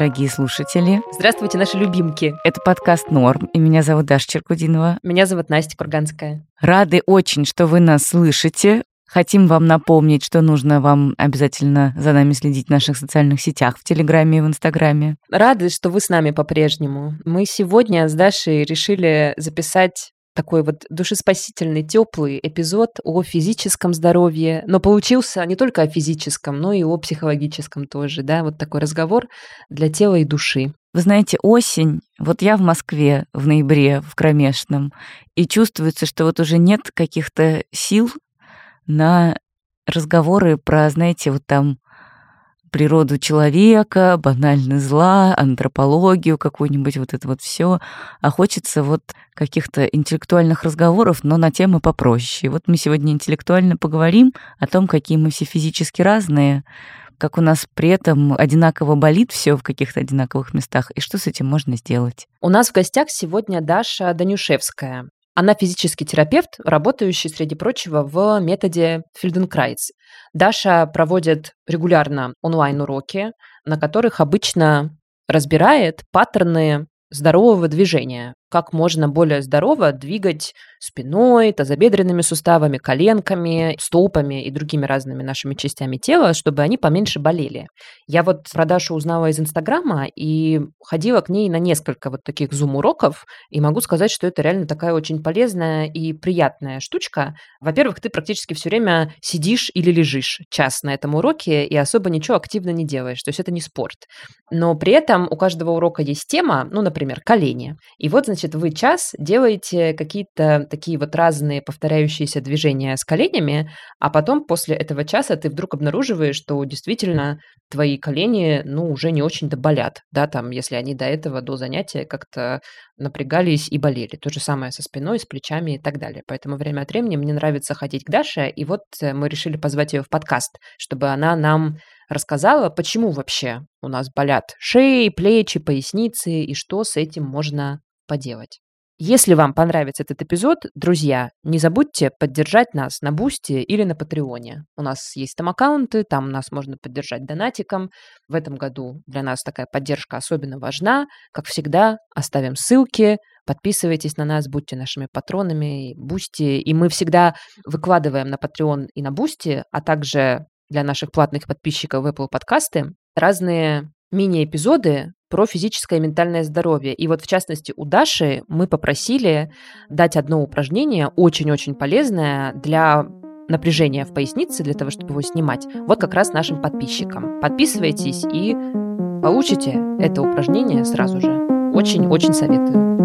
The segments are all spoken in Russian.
Дорогие слушатели. Здравствуйте, наши любимки. Это подкаст «Норм», и меня зовут Даша Черкудинова. Меня зовут Настя Курганская. Рады очень, что вы нас слышите. Хотим вам напомнить, что нужно вам обязательно за нами следить в наших социальных сетях, в Телеграме и в Инстаграме. Рады, что вы с нами по-прежнему. Мы сегодня с Дашей решили записать такой вот душеспасительный, теплый эпизод о физическом здоровье, но получился не только о физическом, но и о психологическом тоже, да, вот такой разговор для тела и души. Вы знаете, осень, вот я в Москве в ноябре, в кромешном, и чувствуется, что вот уже нет каких-то сил на разговоры про, знаете, вот там природу человека, банальный зла, антропологию какую-нибудь, вот это вот все. А хочется вот каких-то интеллектуальных разговоров, но на темы попроще. Вот мы сегодня интеллектуально поговорим о том, какие мы все физически разные, как у нас при этом одинаково болит все в каких-то одинаковых местах, и что с этим можно сделать. У нас в гостях сегодня Даша Данюшевская. Она физический терапевт, работающий, среди прочего, в методе Фельденкрайц. Даша проводит регулярно онлайн-уроки, на которых обычно разбирает паттерны здорового движения, как можно более здорово двигать спиной, тазобедренными суставами, коленками, стопами и другими разными нашими частями тела, чтобы они поменьше болели. Я вот про Дашу узнала из Инстаграма и ходила к ней на несколько вот таких зум-уроков, и могу сказать, что это реально такая очень полезная и приятная штучка. Во-первых, ты практически все время сидишь или лежишь час на этом уроке и особо ничего активно не делаешь, то есть это не спорт. Но при этом у каждого урока есть тема, ну, например, колени. И вот, значит, значит, вы час делаете какие-то такие вот разные повторяющиеся движения с коленями, а потом после этого часа ты вдруг обнаруживаешь, что действительно твои колени, ну, уже не очень-то болят, да, там, если они до этого, до занятия как-то напрягались и болели. То же самое со спиной, с плечами и так далее. Поэтому время от времени мне нравится ходить к Даше, и вот э, мы решили позвать ее в подкаст, чтобы она нам рассказала, почему вообще у нас болят шеи, плечи, поясницы и что с этим можно поделать. Если вам понравится этот эпизод, друзья, не забудьте поддержать нас на Boosty или на Patreon е. У нас есть там аккаунты, там нас можно поддержать донатиком. В этом году для нас такая поддержка особенно важна. Как всегда, оставим ссылки, подписывайтесь на нас, будьте нашими патронами, Boosty. И мы всегда выкладываем на Patreon и на Boosty, а также для наших платных подписчиков в Apple подкасты разные мини-эпизоды про физическое и ментальное здоровье. И вот в частности у Даши мы попросили дать одно упражнение, очень-очень полезное для напряжения в пояснице, для того, чтобы его снимать, вот как раз нашим подписчикам. Подписывайтесь и получите это упражнение сразу же. Очень-очень советую.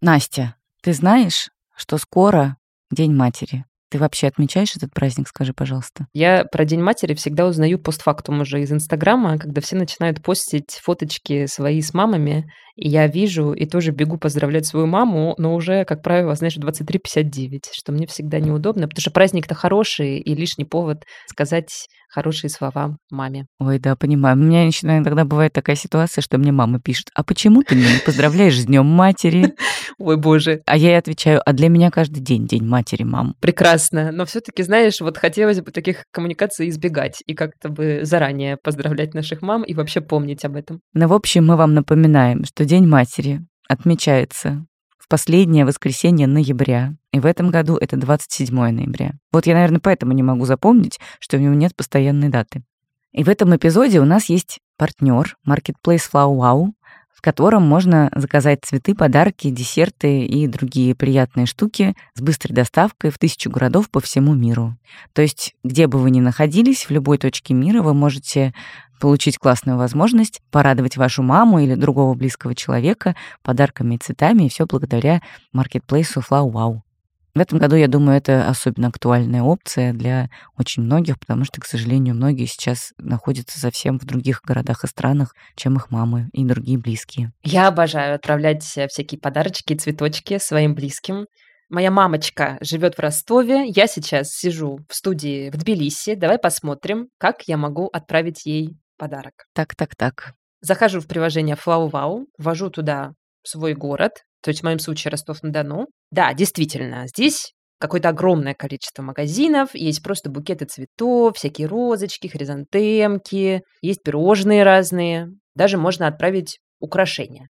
Настя, ты знаешь, что скоро День матери? Ты вообще отмечаешь этот праздник, скажи, пожалуйста? Я про День матери всегда узнаю постфактум уже из Инстаграма, когда все начинают постить фоточки свои с мамами, и я вижу и тоже бегу поздравлять свою маму, но уже, как правило, знаешь, 23.59, что мне всегда неудобно, потому что праздник-то хороший, и лишний повод сказать хорошие слова маме. Ой, да, понимаю. У меня еще иногда бывает такая ситуация, что мне мама пишет, а почему ты меня не поздравляешь с Днем матери? Ой, боже. А я ей отвечаю, а для меня каждый день День матери, мам. Прекрасно. Но все таки знаешь, вот хотелось бы таких коммуникаций избегать и как-то бы заранее поздравлять наших мам и вообще помнить об этом. Ну, в общем, мы вам напоминаем, что День матери отмечается в последнее воскресенье ноября. И в этом году это 27 ноября. Вот я, наверное, поэтому не могу запомнить, что у него нет постоянной даты. И в этом эпизоде у нас есть партнер Marketplace Flow Wow, в котором можно заказать цветы, подарки, десерты и другие приятные штуки с быстрой доставкой в тысячу городов по всему миру. То есть, где бы вы ни находились, в любой точке мира вы можете получить классную возможность порадовать вашу маму или другого близкого человека подарками и цветами, и все благодаря маркетплейсу FlowWow. В этом году, я думаю, это особенно актуальная опция для очень многих, потому что, к сожалению, многие сейчас находятся совсем в других городах и странах, чем их мамы и другие близкие. Я обожаю отправлять всякие подарочки и цветочки своим близким. Моя мамочка живет в Ростове. Я сейчас сижу в студии в Тбилиси. Давай посмотрим, как я могу отправить ей подарок. Так, так, так. Захожу в приложение FlowWow, ввожу туда свой город, то есть в моем случае Ростов-на-Дону. Да, действительно, здесь какое-то огромное количество магазинов, есть просто букеты цветов, всякие розочки, хризантемки, есть пирожные разные, даже можно отправить украшения.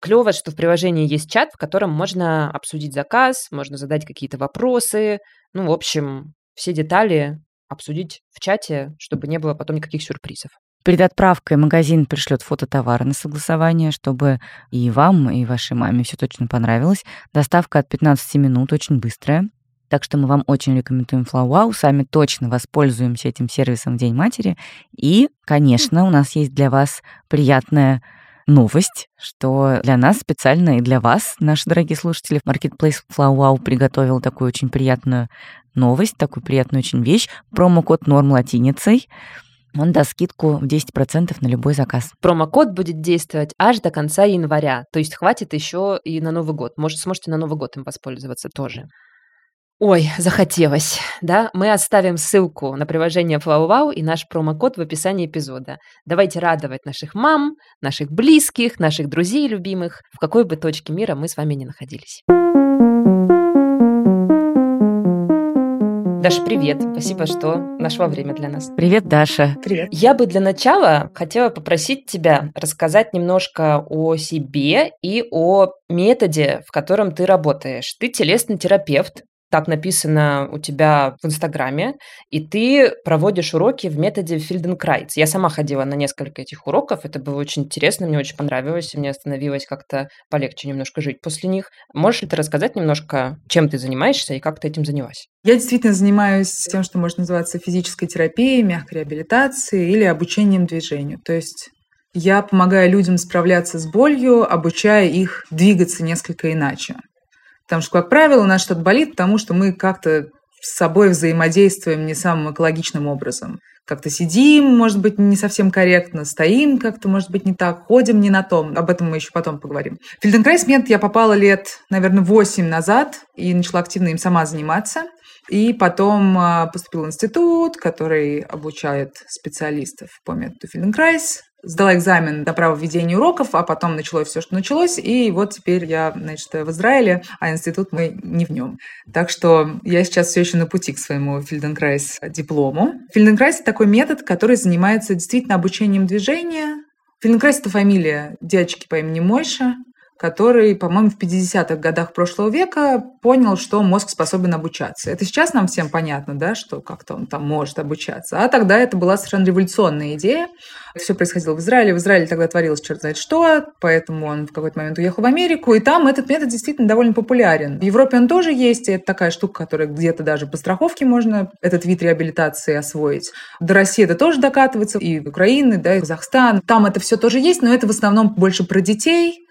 Клево, что в приложении есть чат, в котором можно обсудить заказ, можно задать какие-то вопросы. Ну, в общем, все детали обсудить в чате, чтобы не было потом никаких сюрпризов. Перед отправкой магазин пришлет фото товара на согласование, чтобы и вам, и вашей маме все точно понравилось. Доставка от 15 минут, очень быстрая. Так что мы вам очень рекомендуем FlowWow, сами точно воспользуемся этим сервисом в День матери. И, конечно, у нас есть для вас приятная новость, что для нас специально и для вас, наши дорогие слушатели, Marketplace FlowWow приготовил такую очень приятную новость, такую приятную очень вещь. Промокод норм латиницей. Он даст скидку в 10% на любой заказ. Промокод будет действовать аж до конца января. То есть хватит еще и на Новый год. Может, сможете на Новый год им воспользоваться тоже. Ой, захотелось, да? Мы оставим ссылку на приложение FlowWow и наш промокод в описании эпизода. Давайте радовать наших мам, наших близких, наших друзей любимых, в какой бы точке мира мы с вами ни находились. Даша, привет. Спасибо, что нашла время для нас. Привет, Даша. Привет. Я бы для начала хотела попросить тебя рассказать немножко о себе и о методе, в котором ты работаешь. Ты телесный терапевт, так написано у тебя в Инстаграме, и ты проводишь уроки в методе Филденкрайц. Я сама ходила на несколько этих уроков, это было очень интересно, мне очень понравилось, и мне становилось как-то полегче немножко жить после них. Можешь ли ты рассказать немножко, чем ты занимаешься и как ты этим занялась? Я действительно занимаюсь тем, что может называться физической терапией, мягкой реабилитацией или обучением движению. То есть я помогаю людям справляться с болью, обучая их двигаться несколько иначе. Потому что, как правило, у нас что-то болит, потому что мы как-то с собой взаимодействуем не самым экологичным образом. Как-то сидим, может быть, не совсем корректно, стоим как-то, может быть, не так, ходим не на том. Об этом мы еще потом поговорим. В Фельденкрайс метод я попала лет, наверное, 8 назад и начала активно им сама заниматься. И потом а, поступил в институт, который обучает специалистов по методу Фельденкрайза, сдала экзамен на право ведения уроков, а потом началось все, что началось, и вот теперь я, значит, в Израиле, а институт мой не в нем. Так что я сейчас все еще на пути к своему Фельденкрайз диплому. Фельденкрайз – это такой метод, который занимается действительно обучением движения. Фельденкрайз – это фамилия дядечки по имени Мойша, который, по-моему, в 50-х годах прошлого века понял, что мозг способен обучаться. Это сейчас нам всем понятно, да, что как-то он там может обучаться. А тогда это была совершенно революционная идея. Все происходило в Израиле. В Израиле тогда творилось черт знает что, поэтому он в какой-то момент уехал в Америку, и там этот метод действительно довольно популярен. В Европе он тоже есть, и это такая штука, которая где-то даже по страховке можно этот вид реабилитации освоить. До России это тоже докатывается, и Украины, да, и Казахстан. Там это все тоже есть, но это в основном больше про детей,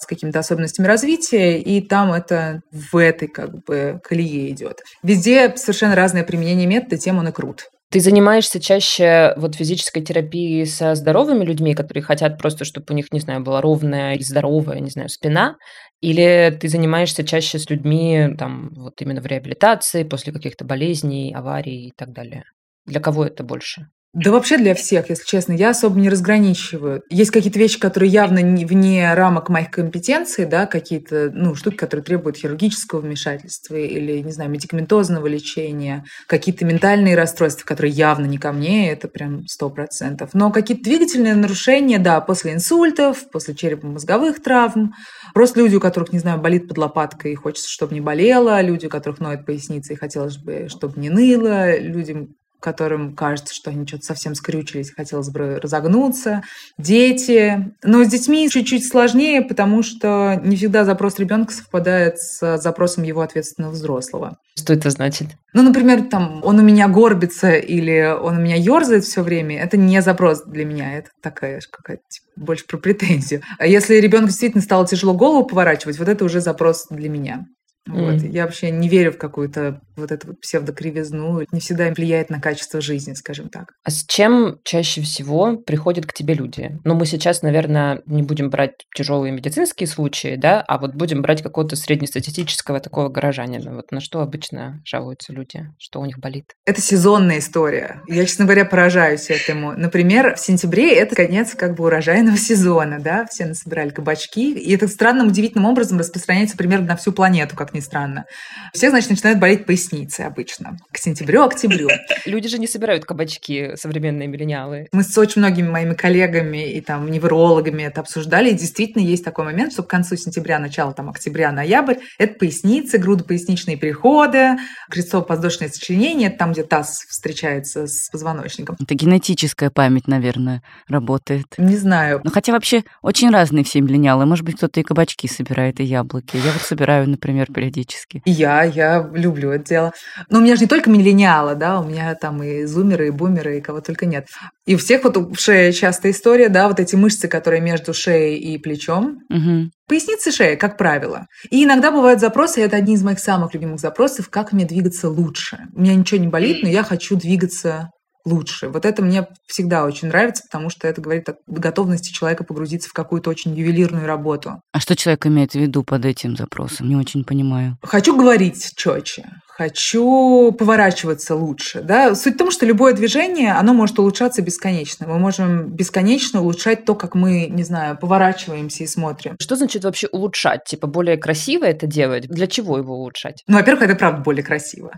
с какими-то особенностями развития, и там это в этой как бы колее идет. Везде совершенно разное применение метода, тем он и крут. Ты занимаешься чаще вот физической терапией со здоровыми людьми, которые хотят просто, чтобы у них, не знаю, была ровная и здоровая, не знаю, спина, или ты занимаешься чаще с людьми там вот именно в реабилитации после каких-то болезней, аварий и так далее? Для кого это больше? Да вообще для всех, если честно, я особо не разграничиваю. Есть какие-то вещи, которые явно не, вне рамок моих компетенций, да, какие-то, ну, штуки, которые требуют хирургического вмешательства или, не знаю, медикаментозного лечения, какие-то ментальные расстройства, которые явно не ко мне, это прям сто процентов. Но какие-то двигательные нарушения, да, после инсультов, после черепно-мозговых травм, просто люди, у которых, не знаю, болит под лопаткой и хочется, чтобы не болело, люди, у которых ноет поясница и хотелось бы, чтобы не ныло, людям, которым кажется, что они что-то совсем скрючились, хотелось бы разогнуться, дети. Но с детьми чуть-чуть сложнее, потому что не всегда запрос ребенка совпадает с запросом его ответственного взрослого. Что это значит? Ну, например, там, он у меня горбится или он у меня ерзает все время, это не запрос для меня, это такая какая-то типа, больше про претензию. А если ребенку действительно стало тяжело голову поворачивать, вот это уже запрос для меня. Вот. Mm. Я вообще не верю в какую-то вот эту вот псевдокривизну, не всегда влияет на качество жизни, скажем так. А с чем чаще всего приходят к тебе люди? Ну, мы сейчас, наверное, не будем брать тяжелые медицинские случаи, да, а вот будем брать какого-то среднестатистического такого горожанина. Вот на что обычно жалуются люди? Что у них болит? Это сезонная история. Я, честно говоря, поражаюсь этому. Например, в сентябре это конец как бы урожайного сезона, да, все насобирали кабачки, и это странным, удивительным образом распространяется примерно на всю планету, как ни странно. Все, значит, начинают болеть поясницей обычно. К сентябрю-октябрю. Люди же не собирают кабачки, современные миллениалы. Мы с очень многими моими коллегами и там неврологами это обсуждали, и действительно есть такой момент, что к концу сентября, начало там октября, ноябрь, это поясницы, грудопоясничные переходы, крестцово-подвздошное сочленение, это там, где таз встречается с позвоночником. Это генетическая память, наверное, работает. Не знаю. Ну, хотя вообще очень разные все миллениалы. Может быть, кто-то и кабачки собирает, и яблоки. Я вот собираю, например, периодически. И я, я люблю это дело. Но у меня же не только миллениалы, да, у меня там и зумеры, и бумеры, и кого только нет. И у всех вот в шее частая история, да, вот эти мышцы, которые между шеей и плечом. Угу. Поясница шея, как правило. И иногда бывают запросы, и это одни из моих самых любимых запросов, как мне двигаться лучше. У меня ничего не болит, но я хочу двигаться лучше. Вот это мне всегда очень нравится, потому что это говорит о готовности человека погрузиться в какую-то очень ювелирную работу. А что человек имеет в виду под этим запросом? Не очень понимаю. Хочу говорить четче, хочу поворачиваться лучше. Да? Суть в том, что любое движение, оно может улучшаться бесконечно. Мы можем бесконечно улучшать то, как мы, не знаю, поворачиваемся и смотрим. Что значит вообще улучшать? Типа более красиво это делать? Для чего его улучшать? Ну, во-первых, это правда более красиво.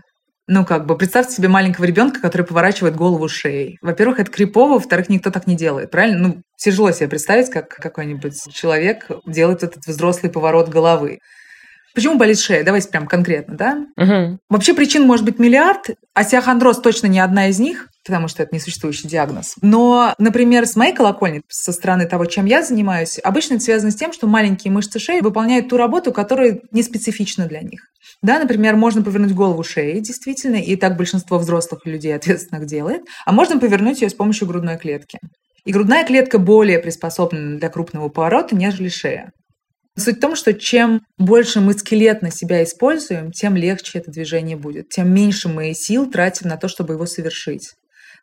Ну, как бы, представьте себе маленького ребенка, который поворачивает голову шеей. Во-первых, это крипово, во-вторых, никто так не делает, правильно? Ну, тяжело себе представить, как какой-нибудь человек делает этот взрослый поворот головы. Почему болит шея? Давайте прям конкретно, да? Угу. Вообще причин может быть миллиард. Остеохондроз точно не одна из них, потому что это несуществующий диагноз. Но, например, с моей колокольни, со стороны того, чем я занимаюсь, обычно это связано с тем, что маленькие мышцы шеи выполняют ту работу, которая не специфична для них. Да, например, можно повернуть голову шеи, действительно, и так большинство взрослых людей ответственных делает, а можно повернуть ее с помощью грудной клетки. И грудная клетка более приспособлена для крупного поворота, нежели шея. Суть в том, что чем больше мы скелетно себя используем, тем легче это движение будет, тем меньше мы сил тратим на то, чтобы его совершить.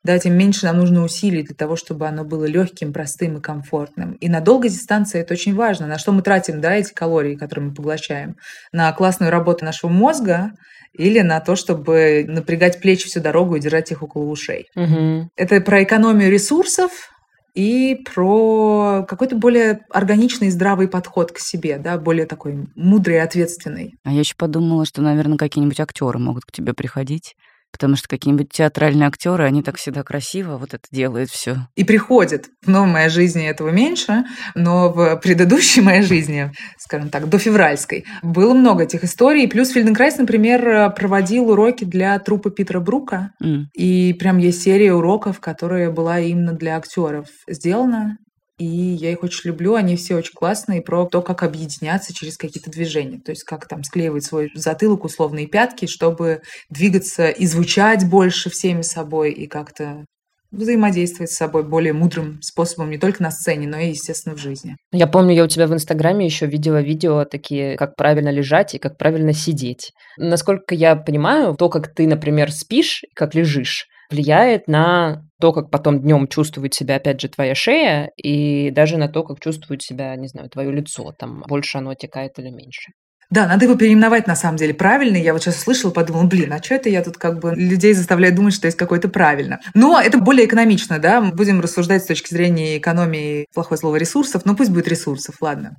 Да, тем меньше нам нужно усилий для того, чтобы оно было легким, простым и комфортным. И на долгой дистанции это очень важно. На что мы тратим да, эти калории, которые мы поглощаем? На классную работу нашего мозга или на то, чтобы напрягать плечи всю дорогу и держать их около ушей. Угу. Это про экономию ресурсов, и про какой-то более органичный здравый подход к себе, да, более такой мудрый и ответственный. А я еще подумала, что, наверное, какие-нибудь актеры могут к тебе приходить Потому что какие-нибудь театральные актеры, они так всегда красиво вот это делают все. И приходят. В новой моей жизни этого меньше, но в предыдущей моей жизни, скажем так, до февральской, было много этих историй. Плюс Фельденкрайс, например, проводил уроки для трупа Питера Брука. Mm. И прям есть серия уроков, которая была именно для актеров сделана и я их очень люблю, они все очень классные, про то, как объединяться через какие-то движения, то есть как там склеивать свой затылок, условные пятки, чтобы двигаться и звучать больше всеми собой, и как-то взаимодействовать с собой более мудрым способом не только на сцене, но и, естественно, в жизни. Я помню, я у тебя в Инстаграме еще видела видео такие, как правильно лежать и как правильно сидеть. Насколько я понимаю, то, как ты, например, спишь, как лежишь, влияет на то, как потом днем чувствует себя, опять же, твоя шея, и даже на то, как чувствует себя, не знаю, твое лицо, там, больше оно текает или меньше. Да, надо его переименовать на самом деле правильно. Я вот сейчас слышала, подумала, блин, а что это я тут как бы людей заставляю думать, что есть какое-то правильно. Но это более экономично, да, мы будем рассуждать с точки зрения экономии, плохое слово, ресурсов, но пусть будет ресурсов, ладно.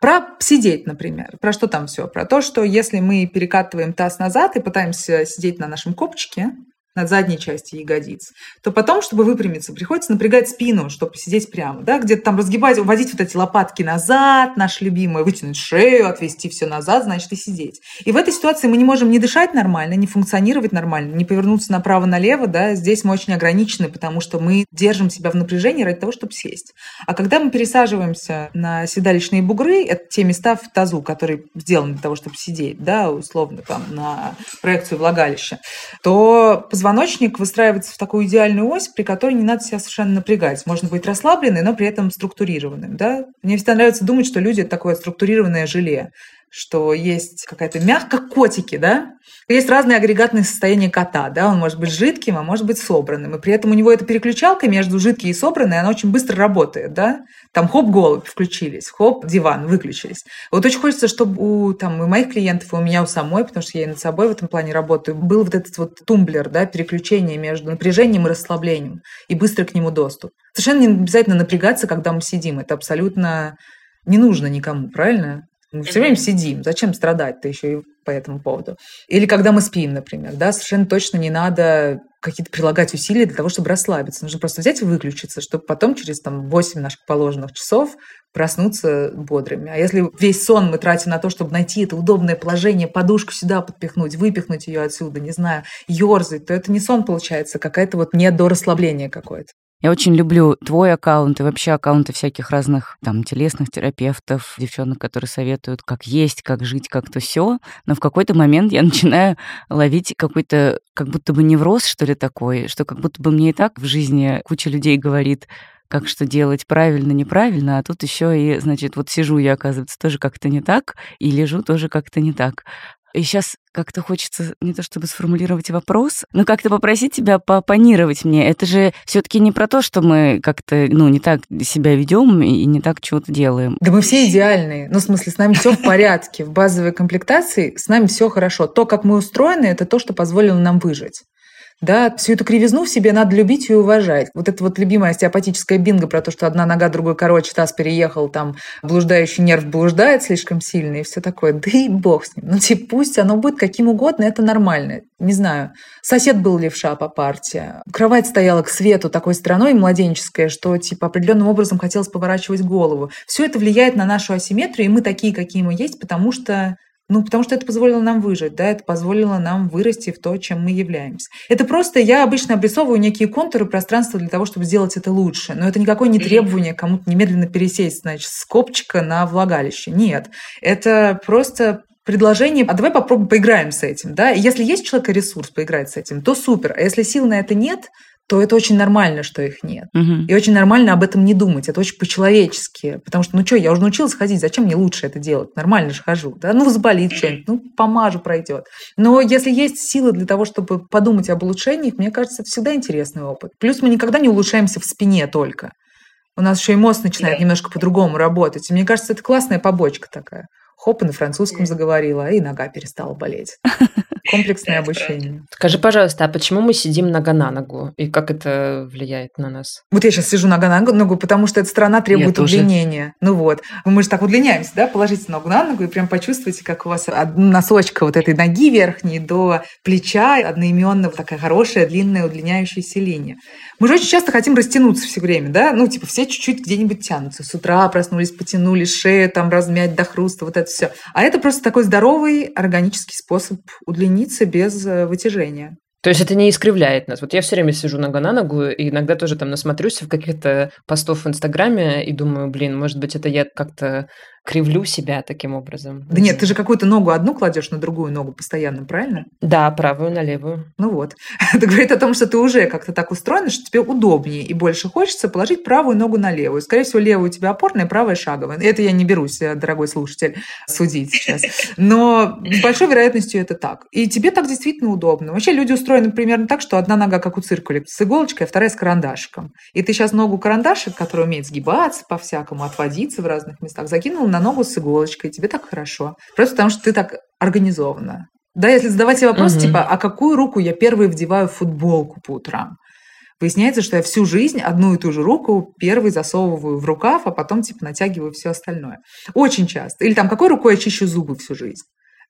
Про сидеть, например. Про что там все? Про то, что если мы перекатываем таз назад и пытаемся сидеть на нашем копчике, над задней части ягодиц, то потом, чтобы выпрямиться, приходится напрягать спину, чтобы сидеть прямо, да, где-то там разгибать, уводить вот эти лопатки назад, наш любимый, вытянуть шею, отвести все назад, значит, и сидеть. И в этой ситуации мы не можем не дышать нормально, не функционировать нормально, не повернуться направо-налево, да, здесь мы очень ограничены, потому что мы держим себя в напряжении ради того, чтобы сесть. А когда мы пересаживаемся на седалищные бугры, это те места в тазу, которые сделаны для того, чтобы сидеть, да, условно, там, на проекцию влагалища, то позвоночник выстраивается в такую идеальную ось, при которой не надо себя совершенно напрягать. Можно быть расслабленным, но при этом структурированным. Да? Мне всегда нравится думать, что люди – это такое структурированное желе что есть какая-то мягко котики, да? Есть разные агрегатные состояния кота, да? Он может быть жидким, а может быть собранным. И при этом у него эта переключалка между жидкий и собранной, она очень быстро работает, да? Там хоп, голубь включились, хоп, диван выключились. Вот очень хочется, чтобы у, там, у моих клиентов, и у меня у самой, потому что я и над собой в этом плане работаю, был вот этот вот тумблер, да, переключение между напряжением и расслаблением, и быстрый к нему доступ. Совершенно не обязательно напрягаться, когда мы сидим. Это абсолютно не нужно никому, правильно? Мы все время сидим. Зачем страдать-то еще и по этому поводу? Или когда мы спим, например, да, совершенно точно не надо какие-то прилагать усилия для того, чтобы расслабиться. Нужно просто взять и выключиться, чтобы потом через там, 8 наших положенных часов проснуться бодрыми. А если весь сон мы тратим на то, чтобы найти это удобное положение, подушку сюда подпихнуть, выпихнуть ее отсюда, не знаю, ерзать, то это не сон получается, какая-то вот недорасслабление какое-то. Я очень люблю твой аккаунт и вообще аккаунты всяких разных там телесных терапевтов, девчонок, которые советуют, как есть, как жить, как-то все. Но в какой-то момент я начинаю ловить какой-то как будто бы невроз, что ли, такой, что как будто бы мне и так в жизни куча людей говорит, как что делать правильно, неправильно, а тут еще и, значит, вот сижу я, оказывается, тоже как-то не так, и лежу тоже как-то не так. И сейчас как-то хочется не то чтобы сформулировать вопрос, но как-то попросить тебя поопонировать мне. Это же все таки не про то, что мы как-то, ну, не так себя ведем и не так чего-то делаем. Да мы все идеальные. Ну, в смысле, с нами все в порядке. В базовой комплектации с нами все хорошо. То, как мы устроены, это то, что позволило нам выжить. Да, всю эту кривизну в себе надо любить и уважать. Вот это вот любимая остеопатическая бинго про то, что одна нога другой короче, таз переехал, там блуждающий нерв блуждает слишком сильно и все такое. Да и бог с ним. Ну, типа, пусть оно будет каким угодно, это нормально. Не знаю, сосед был левша по партии, кровать стояла к свету такой стороной младенческая, что, типа, определенным образом хотелось поворачивать голову. Все это влияет на нашу асимметрию, и мы такие, какие мы есть, потому что ну, потому что это позволило нам выжить, да, это позволило нам вырасти в то, чем мы являемся. Это просто я обычно обрисовываю некие контуры пространства для того, чтобы сделать это лучше. Но это никакое не требование кому-то немедленно пересесть, значит, с копчика на влагалище. Нет. Это просто предложение, а давай попробуем поиграем с этим, да. И если есть у человека ресурс поиграть с этим, то супер. А если сил на это нет, то это очень нормально, что их нет. Угу. И очень нормально об этом не думать. Это очень по-человечески. Потому что, ну что, я уже научилась ходить, зачем мне лучше это делать? Нормально же хожу. Да? Ну, заболит что-нибудь, ну, помажу, пройдет. Но если есть силы для того, чтобы подумать об улучшениях, мне кажется, это всегда интересный опыт. Плюс мы никогда не улучшаемся в спине только. У нас еще и мозг начинает немножко по-другому работать. И мне кажется, это классная побочка такая. Хоп, и на французском заговорила, и нога перестала болеть. Комплексное обучение. Скажи, пожалуйста, а почему мы сидим нога на ногу? И как это влияет на нас? Вот я сейчас сижу нога на ногу, потому что эта страна требует удлинения. Ну вот. Мы же так удлиняемся, да? Положите ногу на ногу и прям почувствуйте, как у вас от носочка вот этой ноги верхней до плеча одноименно такая хорошая, длинная, удлиняющаяся линия. Мы же очень часто хотим растянуться все время, да? Ну, типа, все чуть-чуть где-нибудь тянутся. С утра проснулись, потянули шею, там размять до хруста, вот это все. А это просто такой здоровый органический способ удлиниться без э, вытяжения. То есть это не искривляет нас. Вот я все время сижу нога на ногу, и иногда тоже там насмотрюсь в каких-то постов в Инстаграме и думаю, блин, может быть, это я как-то кривлю себя таким образом. Да нет, ты же какую-то ногу одну кладешь на другую ногу постоянно, правильно? Да, правую на левую. Ну вот. Это говорит о том, что ты уже как-то так устроена, что тебе удобнее и больше хочется положить правую ногу на левую. Скорее всего, левая у тебя опорная, правая шаговая. Это я не берусь, э, дорогой слушатель, судить сейчас. Но с большой вероятностью это так. И тебе так действительно удобно. Вообще люди устроены примерно так, что одна нога как у циркуля с иголочкой, а вторая с карандашиком. И ты сейчас ногу карандашик, который умеет сгибаться по-всякому, отводиться в разных местах, закинул на ногу с иголочкой, тебе так хорошо. Просто потому что ты так организована. Да, если задавать себе вопрос, угу. типа, а какую руку я первой вдеваю в футболку по утрам? Выясняется, что я всю жизнь одну и ту же руку первой засовываю в рукав, а потом типа натягиваю все остальное. Очень часто. Или там, какой рукой я чищу зубы всю жизнь?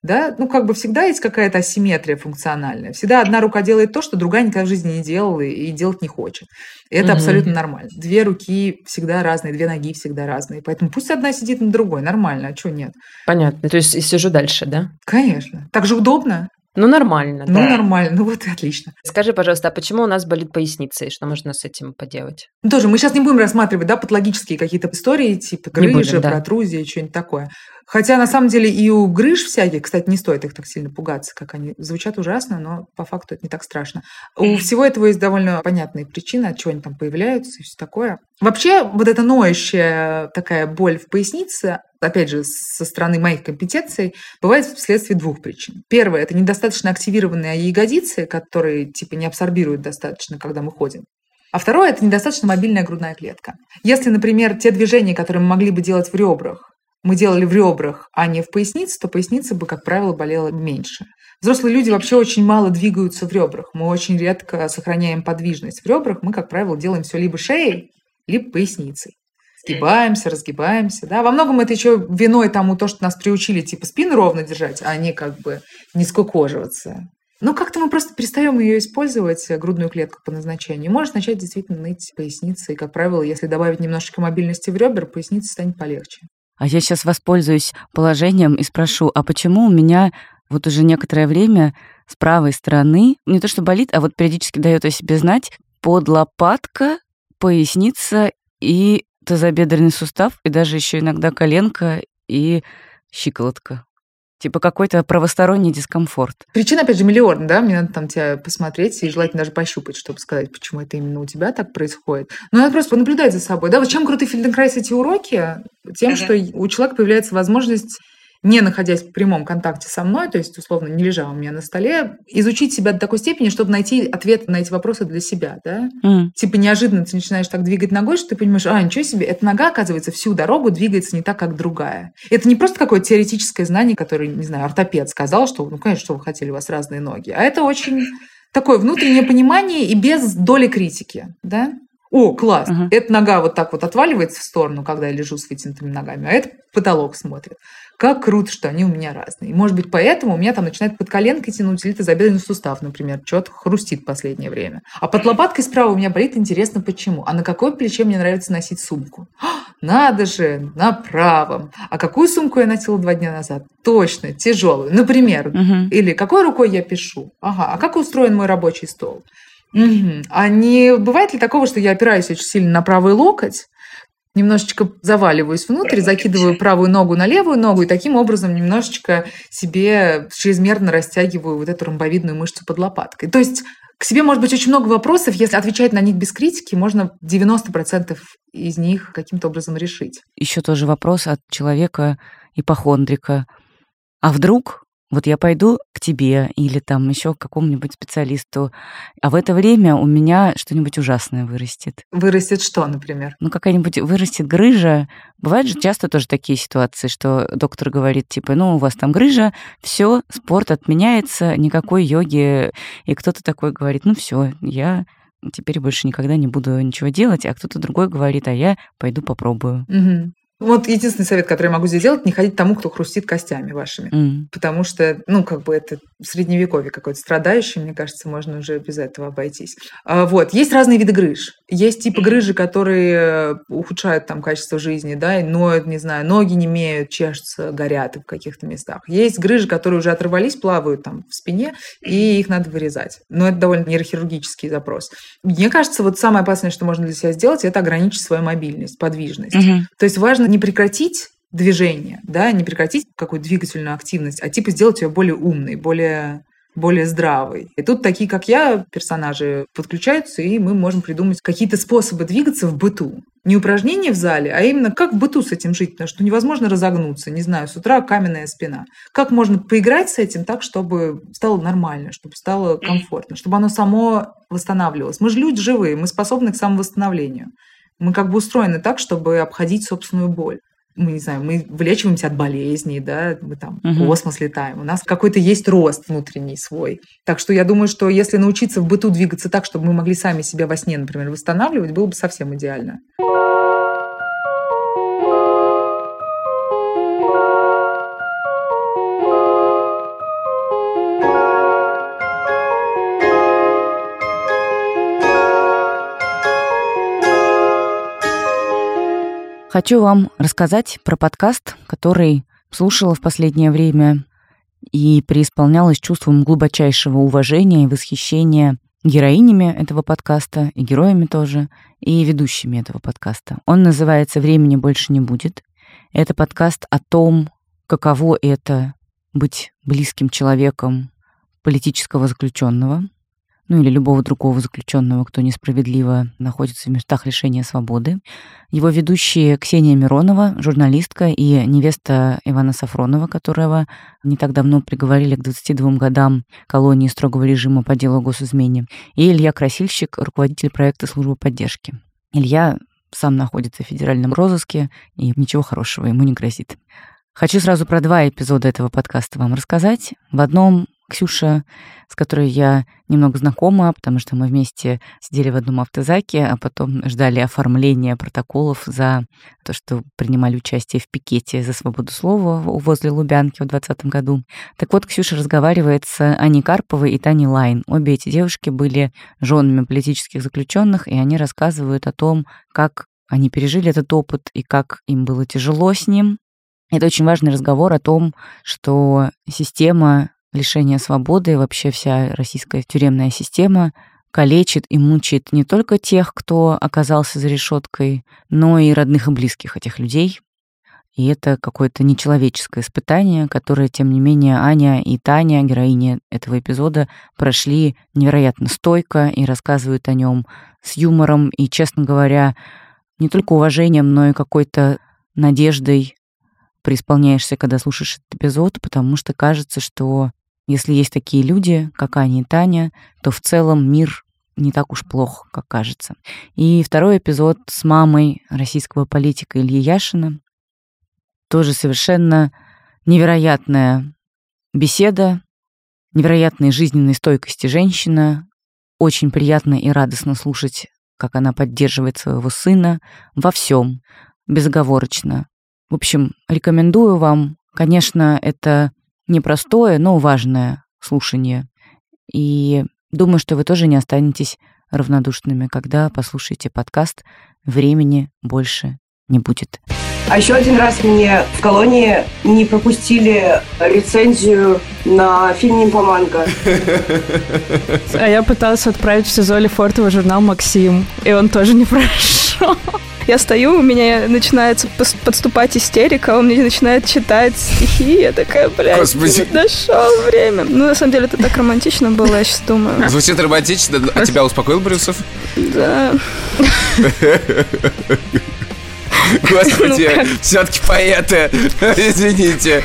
Да, ну, как бы всегда есть какая-то асимметрия функциональная. Всегда одна рука делает то, что другая никогда в жизни не делала и делать не хочет. И это угу. абсолютно нормально. Две руки всегда разные, две ноги всегда разные. Поэтому пусть одна сидит на другой, нормально, а что нет? Понятно. То есть сижу дальше, да? Конечно. Так же удобно. Ну, нормально. Ну, да. нормально. Ну, вот и отлично. Скажи, пожалуйста, а почему у нас болит поясница, и что можно с этим поделать? Ну, тоже, мы сейчас не будем рассматривать, да, патологические какие-то истории, типа грыжи, будем, да. что-нибудь такое. Хотя, на самом деле, и у грыж всяких, кстати, не стоит их так сильно пугаться, как они звучат ужасно, но по факту это не так страшно. У всего этого есть довольно понятные причины, от чего они там появляются и все такое. Вообще, вот эта ноющая такая боль в пояснице, опять же, со стороны моих компетенций, бывает вследствие двух причин. Первое – это недостаточно активированные ягодицы, которые типа не абсорбируют достаточно, когда мы ходим. А второе – это недостаточно мобильная грудная клетка. Если, например, те движения, которые мы могли бы делать в ребрах, мы делали в ребрах, а не в пояснице, то поясница бы, как правило, болела меньше. Взрослые люди вообще очень мало двигаются в ребрах. Мы очень редко сохраняем подвижность в ребрах. Мы, как правило, делаем все либо шеей, либо поясницей сгибаемся, разгибаемся. Да? Во многом это еще виной тому, то, что нас приучили типа спину ровно держать, а не как бы не скукоживаться. Ну, как-то мы просто перестаем ее использовать, э, грудную клетку по назначению. Может начать действительно ныть поясница. И, как правило, если добавить немножечко мобильности в ребер, поясница станет полегче. А я сейчас воспользуюсь положением и спрошу, а почему у меня вот уже некоторое время с правой стороны, не то что болит, а вот периодически дает о себе знать, под лопатка, поясница и тазобедренный сустав, и даже еще иногда коленка и щиколотка. Типа какой-то правосторонний дискомфорт. Причин, опять же, миллион, да? Мне надо там тебя посмотреть и желательно даже пощупать, чтобы сказать, почему это именно у тебя так происходит. Но надо просто понаблюдать за собой. Да, вот чем круты Фельденкрайс эти уроки? Тем, uh-huh. что у человека появляется возможность не находясь в прямом контакте со мной, то есть, условно, не лежа у меня на столе, изучить себя до такой степени, чтобы найти ответ на эти вопросы для себя, да? Mm. Типа неожиданно ты начинаешь так двигать ногой, что ты понимаешь, а, ничего себе, эта нога, оказывается, всю дорогу двигается не так, как другая. Это не просто какое-то теоретическое знание, которое, не знаю, ортопед сказал, что, ну, конечно, что вы хотели, у вас разные ноги, а это очень такое внутреннее понимание и без доли критики, да? О, класс, uh-huh. эта нога вот так вот отваливается в сторону, когда я лежу с вытянутыми ногами, а это потолок смотрит как круто, что они у меня разные. Может быть, поэтому у меня там начинает под коленкой тянуть или тазобедренный сустав, например, что-то хрустит последнее время. А под лопаткой справа у меня болит, интересно, почему. А на какой плече мне нравится носить сумку? Надо же, на правом. А какую сумку я носила два дня назад? Точно, тяжелую. Например. Угу. Или какой рукой я пишу? Ага, а как устроен мой рабочий стол? Угу. А не бывает ли такого, что я опираюсь очень сильно на правый локоть, немножечко заваливаюсь внутрь, закидываю правую ногу на левую ногу и таким образом немножечко себе чрезмерно растягиваю вот эту ромбовидную мышцу под лопаткой. То есть к себе может быть очень много вопросов, если отвечать на них без критики, можно 90% из них каким-то образом решить. Еще тоже вопрос от человека ипохондрика. А вдруг вот я пойду к тебе или там еще к какому-нибудь специалисту, а в это время у меня что-нибудь ужасное вырастет. Вырастет что, например? Ну, какая-нибудь вырастет грыжа. Бывают же часто тоже такие ситуации, что доктор говорит, типа, ну, у вас там грыжа, все, спорт отменяется, никакой йоги. И кто-то такой говорит, ну, все, я теперь больше никогда не буду ничего делать, а кто-то другой говорит, а я пойду попробую. Угу. Вот единственный совет, который я могу здесь сделать, не ходить тому, кто хрустит костями вашими. Mm. Потому что, ну, как бы это средневековье какое-то страдающее, мне кажется, можно уже без этого обойтись. А, вот. Есть разные виды грыж. Есть типы грыжи, которые ухудшают там качество жизни, да, и ноют, не знаю, ноги не имеют, чешутся, горят в каких-то местах. Есть грыжи, которые уже оторвались, плавают там в спине, и их надо вырезать. Но это довольно нейрохирургический запрос. Мне кажется, вот самое опасное, что можно для себя сделать, это ограничить свою мобильность, подвижность. Mm-hmm. То есть не прекратить движение, да, не прекратить какую-то двигательную активность, а типа сделать ее более умной, более более здравой. И тут такие, как я, персонажи подключаются, и мы можем придумать какие-то способы двигаться в быту. Не упражнения в зале, а именно как в быту с этим жить, потому что невозможно разогнуться, не знаю, с утра каменная спина. Как можно поиграть с этим так, чтобы стало нормально, чтобы стало комфортно, чтобы оно само восстанавливалось. Мы же люди живые, мы способны к самовосстановлению. Мы как бы устроены так, чтобы обходить собственную боль мы не знаю, мы вылечиваемся от болезней, да, мы там угу. в космос летаем. У нас какой-то есть рост внутренний свой. Так что я думаю, что если научиться в быту двигаться так, чтобы мы могли сами себя во сне, например, восстанавливать, было бы совсем идеально. Хочу вам рассказать про подкаст, который слушала в последнее время и преисполнялась чувством глубочайшего уважения и восхищения героинями этого подкаста, и героями тоже, и ведущими этого подкаста. Он называется «Времени больше не будет». Это подкаст о том, каково это быть близким человеком политического заключенного, ну или любого другого заключенного, кто несправедливо находится в местах лишения свободы. Его ведущие Ксения Миронова, журналистка и невеста Ивана Сафронова, которого не так давно приговорили к 22 годам колонии строгого режима по делу о госизмене, и Илья Красильщик, руководитель проекта службы поддержки. Илья сам находится в федеральном розыске, и ничего хорошего ему не грозит. Хочу сразу про два эпизода этого подкаста вам рассказать. В одном Ксюша, с которой я немного знакома, потому что мы вместе сидели в одном автозаке, а потом ждали оформления протоколов за то, что принимали участие в пикете за свободу слова возле Лубянки в 2020 году. Так вот, Ксюша разговаривает с Аней Карповой и Таней Лайн. Обе эти девушки были женами политических заключенных, и они рассказывают о том, как они пережили этот опыт и как им было тяжело с ним. Это очень важный разговор о том, что система лишения свободы и вообще вся российская тюремная система калечит и мучает не только тех, кто оказался за решеткой, но и родных и близких этих людей. И это какое-то нечеловеческое испытание, которое, тем не менее, Аня и Таня, героини этого эпизода, прошли невероятно стойко и рассказывают о нем с юмором и, честно говоря, не только уважением, но и какой-то надеждой преисполняешься, когда слушаешь этот эпизод, потому что кажется, что если есть такие люди, как Аня и Таня, то в целом мир не так уж плох, как кажется. И второй эпизод с мамой российского политика Ильи Яшина. Тоже совершенно невероятная беседа, невероятной жизненной стойкости женщина. Очень приятно и радостно слушать, как она поддерживает своего сына во всем, безоговорочно. В общем, рекомендую вам. Конечно, это непростое, но важное слушание. И думаю, что вы тоже не останетесь равнодушными, когда послушаете подкаст «Времени больше не будет». А еще один раз мне в колонии не пропустили рецензию на фильм «Нимфоманка». А я пыталась отправить в СИЗО Лефортово журнал «Максим», и он тоже не прошел. Я стою, у меня начинается подступать истерика, он мне начинает читать стихи, я такая, блядь, Господи. дошел время. Ну, на самом деле, это так романтично было, я сейчас думаю. Звучит романтично, а тебя успокоил Брюсов? Да. Господи, ну, все-таки поэты, извините.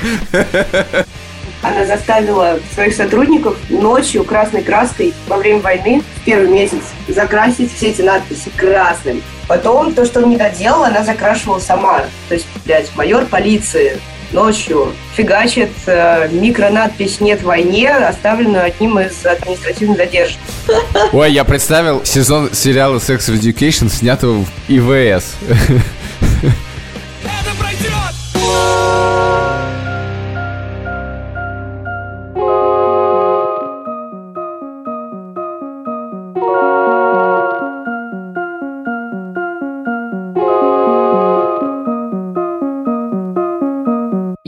Она заставила своих сотрудников ночью красной краской во время войны в первый месяц закрасить все эти надписи красным. Потом то, что он не доделал, она закрашивала сама. То есть, блядь, майор полиции ночью фигачит э, микронадпись «Нет войне», оставленную одним из административных задержек. Ой, я представил сезон сериала «Sex Education», снятого в ИВС.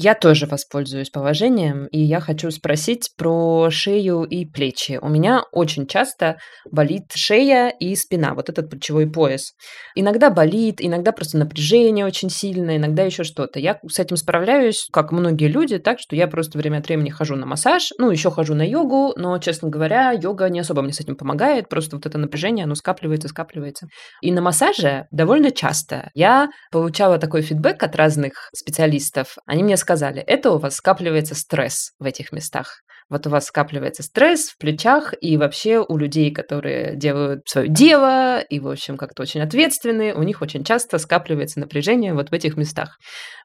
Я тоже воспользуюсь положением, и я хочу спросить про шею и плечи. У меня очень часто болит шея и спина, вот этот плечевой пояс. Иногда болит, иногда просто напряжение очень сильное, иногда еще что-то. Я с этим справляюсь, как многие люди, так что я просто время от времени хожу на массаж, ну, еще хожу на йогу, но, честно говоря, йога не особо мне с этим помогает, просто вот это напряжение, оно скапливается, скапливается. И на массаже довольно часто я получала такой фидбэк от разных специалистов. Они мне сказали, сказали, это у вас скапливается стресс в этих местах. Вот у вас скапливается стресс в плечах, и вообще у людей, которые делают свое дело, и, в общем, как-то очень ответственные, у них очень часто скапливается напряжение вот в этих местах.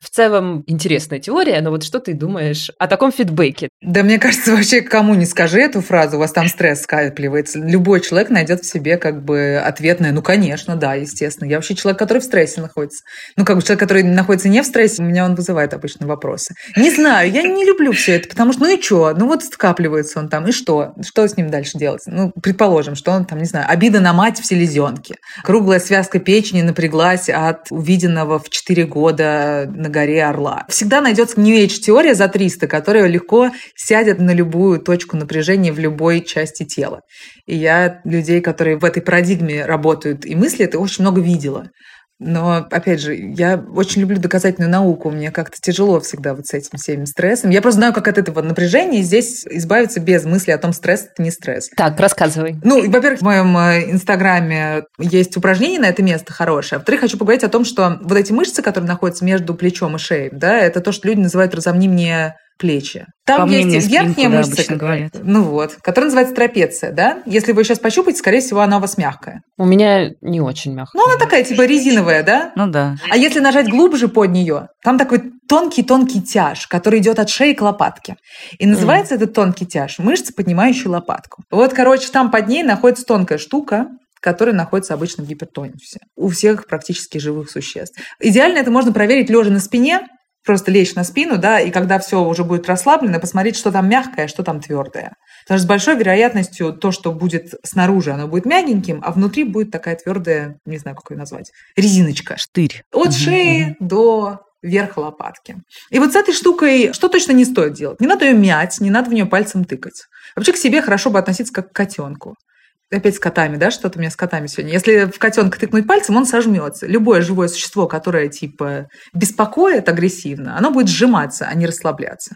В целом, интересная теория, но вот что ты думаешь о таком фидбэке? Да мне кажется, вообще кому не скажи эту фразу, у вас там стресс скапливается. Любой человек найдет в себе как бы ответное, ну, конечно, да, естественно. Я вообще человек, который в стрессе находится. Ну, как бы человек, который находится не в стрессе, у меня он вызывает обычно вопросы. Не знаю, я не люблю все это, потому что, ну и что? Ну вот скапливается он там, и что? Что с ним дальше делать? Ну, предположим, что он там, не знаю, обида на мать в селезенке. Круглая связка печени напряглась от увиденного в 4 года на горе Орла. Всегда найдется New теория за 300, которая легко сядет на любую точку напряжения в любой части тела. И я людей, которые в этой парадигме работают и мыслят, очень много видела. Но, опять же, я очень люблю доказательную науку. Мне как-то тяжело всегда вот с этим всем стрессом. Я просто знаю, как от этого напряжения здесь избавиться без мысли о том, стресс – это не стресс. Так, рассказывай. Ну, во-первых, в моем э, инстаграме есть упражнение на это место хорошее. А во-вторых, хочу поговорить о том, что вот эти мышцы, которые находятся между плечом и шеей, да, это то, что люди называют «разомни мне плечи. Там По есть верхняя мышца, говорят. ну вот, которая называется трапеция, да? Если вы сейчас пощупаете, скорее всего, она у вас мягкая. У меня не очень мягко. Ну, она такая, типа, резиновая, да? Ну да. А если нажать глубже под нее, там такой тонкий-тонкий тяж, который идет от шеи к лопатке. И называется этот тонкий тяж мышца, поднимающая лопатку. Вот, короче, там под ней находится тонкая штука, которая находится обычно в гипертонусе. У всех практически живых существ. Идеально это можно проверить лежа на спине, просто лечь на спину, да, и когда все уже будет расслаблено, посмотреть, что там мягкое, что там твердое. Потому что с большой вероятностью то, что будет снаружи, оно будет мягеньким, а внутри будет такая твердая, не знаю, как ее назвать, резиночка. Штырь. От Мгм, шеи до верха лопатки. И вот с этой штукой что точно не стоит делать? Не надо ее мять, не надо в нее пальцем тыкать. Вообще к себе хорошо бы относиться как к котенку. Опять с котами, да, что-то у меня с котами сегодня. Если в котенка тыкнуть пальцем, он сожмется. Любое живое существо, которое типа беспокоит агрессивно, оно будет сжиматься, а не расслабляться.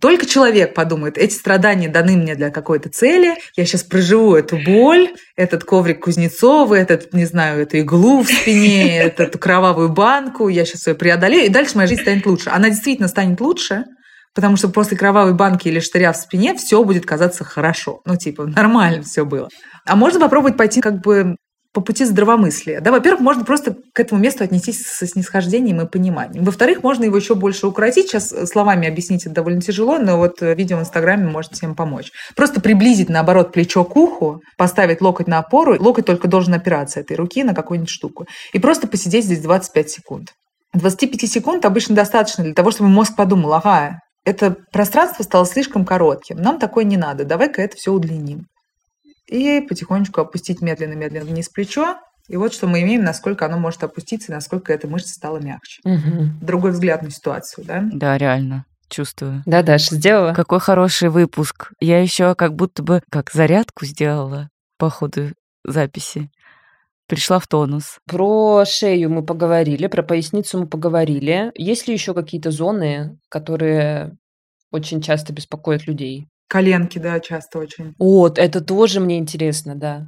Только человек подумает, эти страдания даны мне для какой-то цели, я сейчас проживу эту боль, этот коврик Кузнецова, этот, не знаю, эту иглу в спине, эту кровавую банку, я сейчас ее преодолею, и дальше моя жизнь станет лучше. Она действительно станет лучше, потому что после кровавой банки или штыря в спине все будет казаться хорошо. Ну, типа, нормально все было. А можно попробовать пойти как бы по пути здравомыслия. Да, во-первых, можно просто к этому месту отнестись со снисхождением и пониманием. Во-вторых, можно его еще больше укоротить. Сейчас словами объяснить это довольно тяжело, но вот видео в Инстаграме может всем помочь. Просто приблизить, наоборот, плечо к уху, поставить локоть на опору. Локоть только должен опираться этой руки на какую-нибудь штуку. И просто посидеть здесь 25 секунд. 25 секунд обычно достаточно для того, чтобы мозг подумал, ага, это пространство стало слишком коротким, нам такое не надо, давай-ка это все удлиним. И потихонечку опустить медленно-медленно вниз плечо. И вот что мы имеем, насколько оно может опуститься, и насколько эта мышца стала мягче. Мгм. Другой взгляд на ситуацию, да? Да, реально. Чувствую. Да, Даша, сделала? Какой хороший выпуск. Я еще как будто бы как зарядку сделала по ходу записи. Пришла в тонус. Про шею мы поговорили, про поясницу мы поговорили. Есть ли еще какие-то зоны, которые очень часто беспокоят людей? Коленки, да, часто очень. Вот, это тоже мне интересно, да.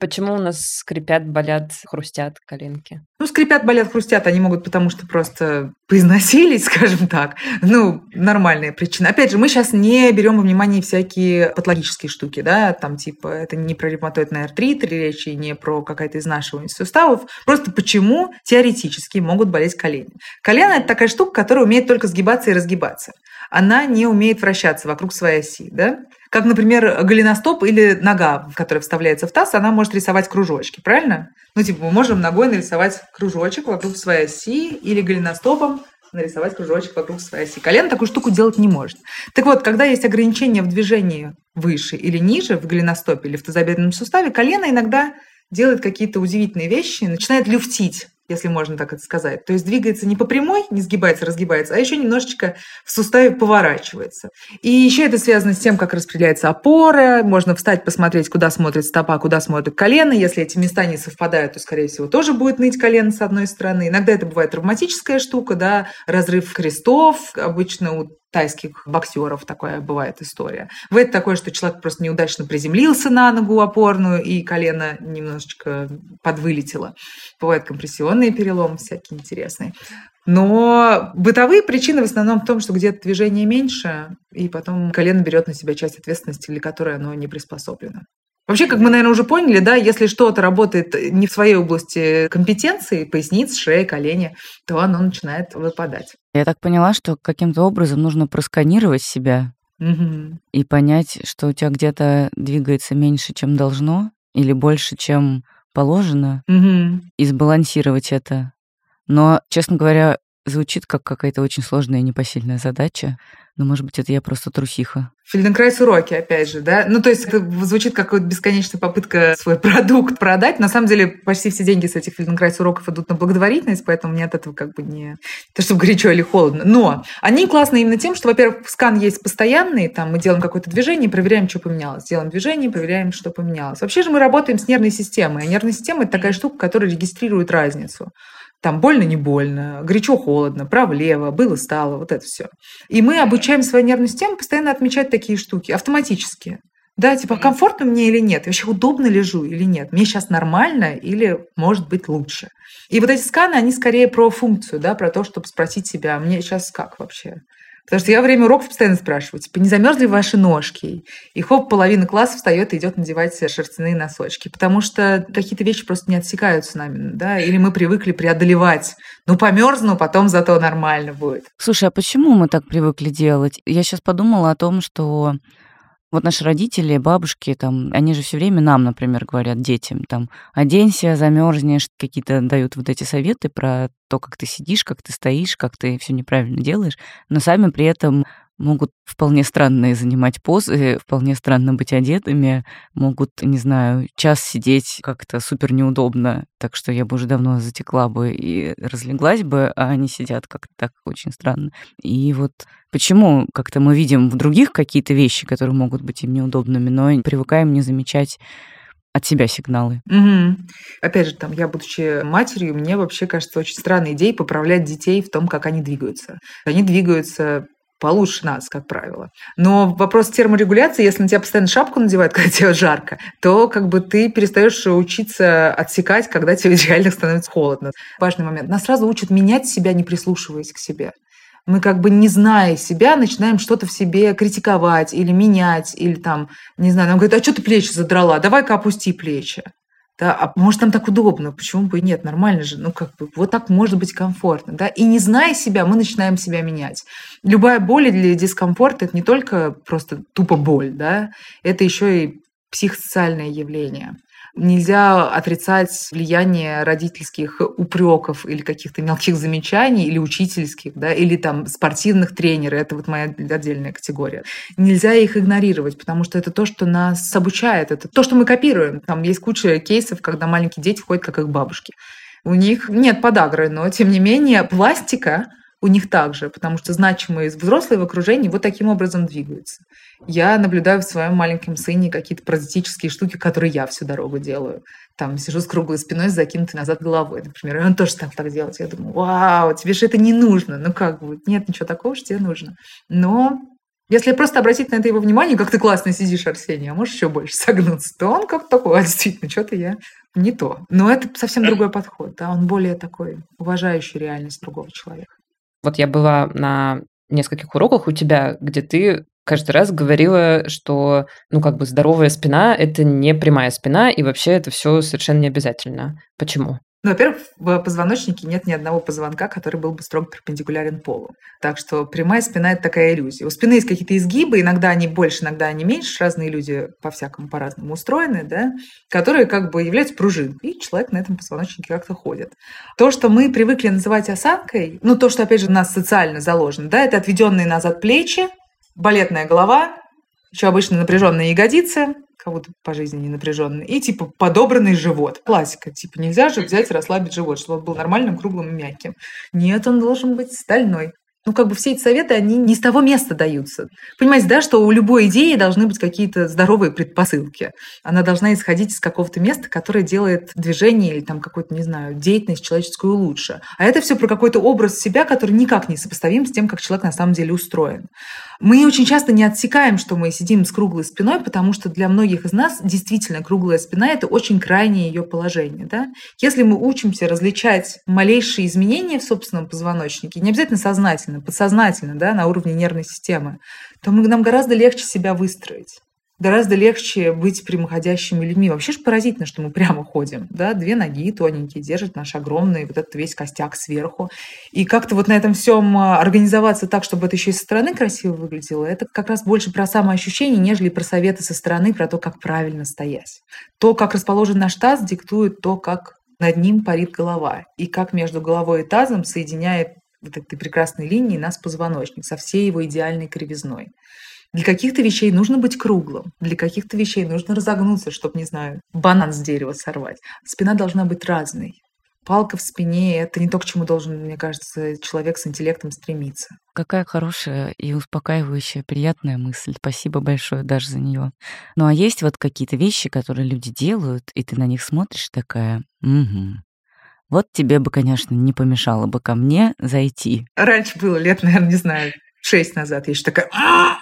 Почему у нас скрипят, болят, хрустят коленки? Ну, скрипят, болят, хрустят, они могут потому что просто поизносились, скажем так. Ну, нормальная причина. Опять же, мы сейчас не берем во внимание всякие патологические штуки, да, там типа это не про ревматоидный артрит, речь и не про какая-то изнашиваемость суставов. Просто почему теоретически могут болеть колени. Колено – это такая штука, которая умеет только сгибаться и разгибаться. Она не умеет вращаться вокруг своей оси, да? Как, например, голеностоп или нога, которая вставляется в таз, она может рисовать кружочки, правильно? Ну, типа, мы можем ногой нарисовать кружочек вокруг своей оси или голеностопом нарисовать кружочек вокруг своей оси. Колено такую штуку делать не может. Так вот, когда есть ограничения в движении выше или ниже, в голеностопе или в тазобедренном суставе, колено иногда делает какие-то удивительные вещи, начинает люфтить если можно так это сказать. То есть двигается не по прямой, не сгибается, разгибается, а еще немножечко в суставе поворачивается. И еще это связано с тем, как распределяется опора. Можно встать, посмотреть, куда смотрит стопа, куда смотрит колено. Если эти места не совпадают, то, скорее всего, тоже будет ныть колено с одной стороны. Иногда это бывает травматическая штука, да, разрыв крестов. Обычно у тайских боксеров такая бывает история. Бывает такое, что человек просто неудачно приземлился на ногу опорную, и колено немножечко подвылетело. Бывают компрессионные переломы всякие интересные. Но бытовые причины в основном в том, что где-то движение меньше, и потом колено берет на себя часть ответственности, для которой оно не приспособлено. Вообще, как мы, наверное, уже поняли, да, если что-то работает не в своей области компетенции, поясница, шея, колени, то оно начинает выпадать. Я так поняла, что каким-то образом нужно просканировать себя Мгм. и понять, что у тебя где-то двигается меньше, чем должно, или больше, чем положено, Мгм. и сбалансировать это. Но, честно говоря, звучит как какая-то очень сложная и непосильная задача. Но, может быть, это я просто трусиха. Фельденкрайс уроки, опять же, да? Ну, то есть это звучит как бесконечная попытка свой продукт продать. На самом деле почти все деньги с этих Фельденкрайс уроков идут на благотворительность, поэтому мне от этого как бы не... То, чтобы горячо или холодно. Но они классные именно тем, что, во-первых, скан есть постоянный, там мы делаем какое-то движение, проверяем, что поменялось. Делаем движение, проверяем, что поменялось. Вообще же мы работаем с нервной системой. А нервная система – это такая штука, которая регистрирует разницу. Там больно, не больно, горячо, холодно, право-лево, было, стало, вот это все. И мы обучаем свою нервную систему постоянно отмечать такие штуки автоматически. Да, типа, комфортно мне или нет? вообще удобно лежу или нет? Мне сейчас нормально или может быть лучше? И вот эти сканы, они скорее про функцию, да, про то, чтобы спросить себя, «А мне сейчас как вообще? Потому что я во время уроков постоянно спрашиваю, типа, не замерзли ваши ножки? И хоп, половина класса встает и идет надевать шерстяные носочки. Потому что какие-то вещи просто не отсекаются нами, да, или мы привыкли преодолевать. Ну, померзну, потом зато нормально будет. Слушай, а почему мы так привыкли делать? Я сейчас подумала о том, что вот наши родители, бабушки, там, они же все время нам, например, говорят детям, там, оденься, замерзнешь, какие-то дают вот эти советы про то, как ты сидишь, как ты стоишь, как ты все неправильно делаешь, но сами при этом могут вполне странные занимать позы, вполне странно быть одетыми, могут, не знаю, час сидеть как-то супер неудобно, так что я бы уже давно затекла бы и разлеглась бы, а они сидят как-то так очень странно. И вот почему как-то мы видим в других какие-то вещи, которые могут быть им неудобными, но привыкаем не замечать от себя сигналы. Угу. Опять же, там, я, будучи матерью, мне вообще кажется очень странной идеей поправлять детей в том, как они двигаются. Они двигаются получше нас, как правило. Но вопрос терморегуляции, если на тебя постоянно шапку надевают, когда тебе жарко, то как бы ты перестаешь учиться отсекать, когда тебе реально становится холодно. Важный момент. Нас сразу учат менять себя, не прислушиваясь к себе. Мы как бы не зная себя, начинаем что-то в себе критиковать или менять, или там, не знаю, нам говорят, а что ты плечи задрала? Давай-ка опусти плечи. Да, а может, там так удобно, почему бы и нет, нормально же, ну, как бы, вот так может быть комфортно, да, и не зная себя, мы начинаем себя менять. Любая боль или дискомфорт – это не только просто тупо боль, да, это еще и психосоциальное явление. Нельзя отрицать влияние родительских упреков или каких-то мелких замечаний, или учительских, да, или там спортивных тренеров. Это вот моя отдельная категория. Нельзя их игнорировать, потому что это то, что нас обучает, это то, что мы копируем. Там есть куча кейсов, когда маленькие дети ходят как их бабушки. У них нет подагры, но тем не менее пластика у них также, потому что значимые взрослые в окружении вот таким образом двигаются. Я наблюдаю в своем маленьком сыне какие-то паразитические штуки, которые я всю дорогу делаю. Там сижу с круглой спиной, закинутой назад головой, например, и он тоже стал так делать. Я думаю, вау, тебе же это не нужно. Ну как бы, нет ничего такого, что тебе нужно. Но если просто обратить на это его внимание, как ты классно сидишь, Арсений, а можешь еще больше согнуться, то он как такой, а действительно, что-то я не то. Но это совсем другой подход, да, он более такой, уважающий реальность другого человека. Вот я была на нескольких уроках у тебя, где ты каждый раз говорила, что, ну, как бы здоровая спина – это не прямая спина, и вообще это все совершенно не обязательно. Почему? Ну, во-первых, в позвоночнике нет ни одного позвонка, который был бы строго перпендикулярен полу. Так что прямая спина – это такая иллюзия. У спины есть какие-то изгибы, иногда они больше, иногда они меньше. Разные люди по-всякому, по-разному устроены, да, которые как бы являются пружинкой, и человек на этом позвоночнике как-то ходит. То, что мы привыкли называть осанкой, ну, то, что, опять же, у нас социально заложено, да, это отведенные назад плечи, балетная голова, еще обычно напряженные ягодицы, кого-то по жизни не напряженный, и типа подобранный живот. Классика. Типа нельзя же взять и расслабить живот, чтобы он был нормальным, круглым и мягким. Нет, он должен быть стальной ну, как бы все эти советы, они не с того места даются. Понимаете, да, что у любой идеи должны быть какие-то здоровые предпосылки. Она должна исходить из какого-то места, которое делает движение или там какую-то, не знаю, деятельность человеческую лучше. А это все про какой-то образ себя, который никак не сопоставим с тем, как человек на самом деле устроен. Мы очень часто не отсекаем, что мы сидим с круглой спиной, потому что для многих из нас действительно круглая спина – это очень крайнее ее положение. Да? Если мы учимся различать малейшие изменения в собственном позвоночнике, не обязательно сознательно, подсознательно, да, на уровне нервной системы, то мы, нам гораздо легче себя выстроить гораздо легче быть прямоходящими людьми. Вообще же поразительно, что мы прямо ходим. Да? Две ноги тоненькие, держит наш огромный вот этот весь костяк сверху. И как-то вот на этом всем а, организоваться так, чтобы это еще и со стороны красиво выглядело, это как раз больше про самоощущение, нежели про советы со стороны, про то, как правильно стоять. То, как расположен наш таз, диктует то, как над ним парит голова. И как между головой и тазом соединяет вот этой прекрасной линии нас позвоночник со всей его идеальной кривизной. Для каких-то вещей нужно быть круглым, для каких-то вещей нужно разогнуться, чтобы, не знаю, банан с дерева сорвать. Спина должна быть разной. Палка в спине – это не то, к чему должен, мне кажется, человек с интеллектом стремиться. Какая хорошая и успокаивающая, приятная мысль. Спасибо большое даже за нее. Ну а есть вот какие-то вещи, которые люди делают, и ты на них смотришь такая, угу, Вот тебе бы, конечно, не помешало бы ко мне зайти. Раньше было лет, наверное, не знаю, шесть назад. Я еще такая... А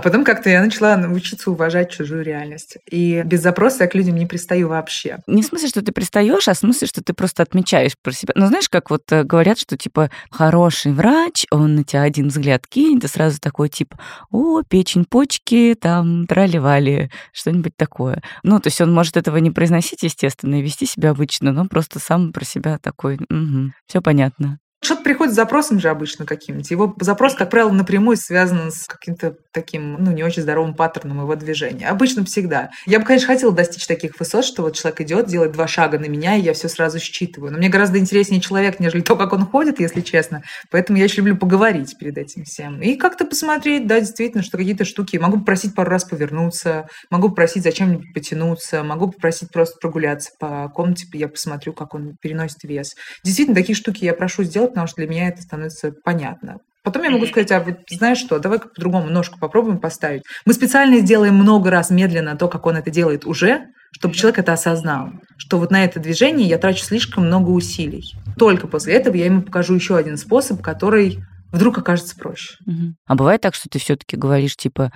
потом как-то я начала научиться уважать чужую реальность. И без запроса я к людям не пристаю вообще. Не в смысле, что ты пристаешь, а в смысле, что ты просто отмечаешь про себя. Ну, знаешь, как вот э, говорят, что, типа, хороший врач, он на тебя один взгляд кинет, и сразу такой, типа, о, печень, почки, там, трали что-нибудь такое. Ну, то есть он может этого не произносить, естественно, и вести себя обычно, но просто сам про себя такой, угу, все понятно. Что-то приходит с запросом же обычно каким-нибудь. Его запрос, как правило, напрямую связан с каким-то таким, ну, не очень здоровым паттерном его движения. Обычно всегда. Я бы, конечно, хотела достичь таких высот, что вот человек идет, делает два шага на меня, и я все сразу считываю. Но мне гораздо интереснее человек, нежели то, как он ходит, если честно. Поэтому я еще люблю поговорить перед этим всем. И как-то посмотреть, да, действительно, что какие-то штуки. Могу попросить пару раз повернуться, могу попросить зачем-нибудь потянуться, могу попросить просто прогуляться по комнате, я посмотрю, как он переносит вес. Действительно, такие штуки я прошу сделать, потому что для меня это становится понятно. Потом я могу сказать, а вот знаешь что, давай по-другому ножку попробуем поставить. Мы специально сделаем много раз медленно то, как он это делает уже, чтобы человек это осознал, что вот на это движение я трачу слишком много усилий. Только после этого я ему покажу еще один способ, который вдруг окажется проще. Угу. А бывает так, что ты все-таки говоришь, типа,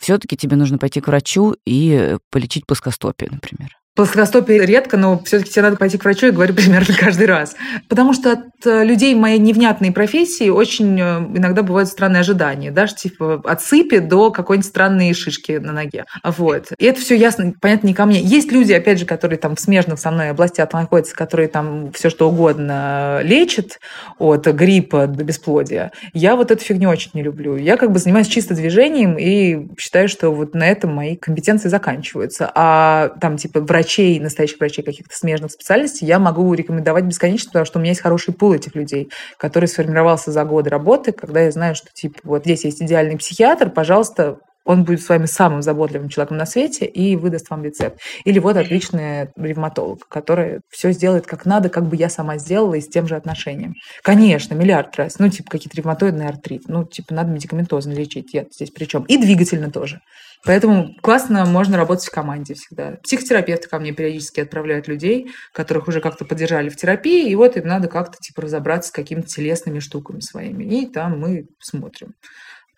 все-таки тебе нужно пойти к врачу и полечить плоскостопие, например. Плоскостопие редко, но все-таки тебе надо пойти к врачу, и говорю примерно каждый раз. Потому что от э, людей моей невнятной профессии очень э, иногда бывают странные ожидания, да, типа от сыпи до какой-нибудь странной шишки на ноге. Вот. И это все ясно, понятно, не ко мне. Есть люди, опять же, которые там в смежных со мной областях находятся, которые там все что угодно лечат, от гриппа до бесплодия. Я вот эту фигню очень не люблю. Я как бы занимаюсь чисто движением и считаю, что вот на этом мои компетенции заканчиваются. А там типа врач врачей, настоящих врачей каких-то смежных специальностей я могу рекомендовать бесконечно, потому что у меня есть хороший пул этих людей, который сформировался за годы работы, когда я знаю, что типа вот здесь есть идеальный психиатр, пожалуйста, он будет с вами самым заботливым человеком на свете и выдаст вам рецепт. Или вот отличный ревматолог, который все сделает как надо, как бы я сама сделала и с тем же отношением. Конечно, миллиард раз. Ну, типа какие-то ревматоидные артрит. Ну, типа надо медикаментозно лечить. Я здесь причем. И двигательно тоже. Поэтому классно можно работать в команде всегда. Психотерапевты ко мне периодически отправляют людей, которых уже как-то поддержали в терапии, и вот им надо как-то типа разобраться с какими-то телесными штуками своими. И там мы смотрим.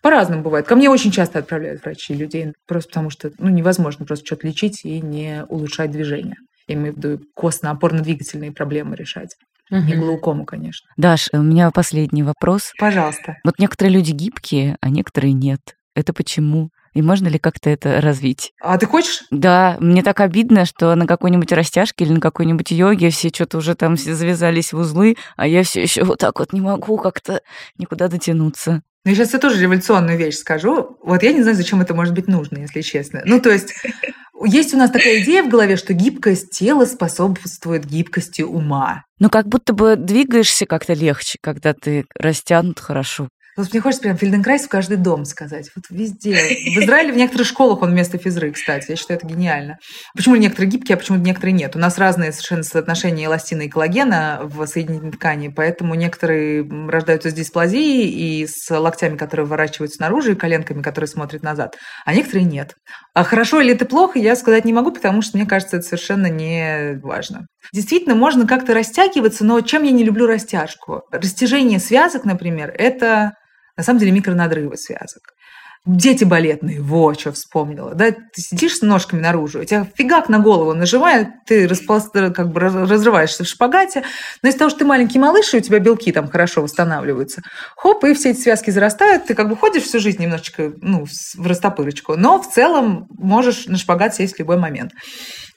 По-разному бывает. Ко мне очень часто отправляют врачи людей, просто потому что ну, невозможно просто что-то лечить и не улучшать движение. Я имею в виду костно-опорно-двигательные проблемы решать. Угу. Не глаукому, конечно. Даш, у меня последний вопрос. Пожалуйста. Вот некоторые люди гибкие, а некоторые нет. Это почему? И можно ли как-то это развить? А ты хочешь? Да, мне так обидно, что на какой-нибудь растяжке или на какой-нибудь йоге все что-то уже там завязались в узлы, а я все еще вот так вот не могу как-то никуда дотянуться. Ну, я сейчас тебе тоже революционную вещь скажу. Вот я не знаю, зачем это может быть нужно, если честно. Ну, то есть, есть у нас такая идея в голове, что гибкость тела способствует гибкости ума. Ну, как будто бы двигаешься как-то легче, когда ты растянут хорошо. Вот мне хочется прям Фельденкрайс в каждый дом сказать. Вот везде. В Израиле в некоторых школах он вместо физры, кстати. Я считаю, это гениально. Почему некоторые гибкие, а почему некоторые нет? У нас разные совершенно соотношения эластина и коллагена в соединительной ткани, поэтому некоторые рождаются с дисплазией и с локтями, которые выворачиваются снаружи, и коленками, которые смотрят назад, а некоторые нет. А хорошо или это плохо, я сказать не могу, потому что мне кажется, это совершенно не важно. Действительно, можно как-то растягиваться, но чем я не люблю растяжку? Растяжение связок, например, это на самом деле микронадрывы связок. Дети балетные, во, что вспомнила. Да, ты сидишь с ножками наружу, у тебя фигак на голову нажимает, ты располз, как бы разрываешься в шпагате, но из-за того, что ты маленький малыш, и у тебя белки там хорошо восстанавливаются, хоп, и все эти связки зарастают, ты как бы ходишь всю жизнь немножечко, ну, в растопырочку, но в целом можешь на шпагат сесть в любой момент.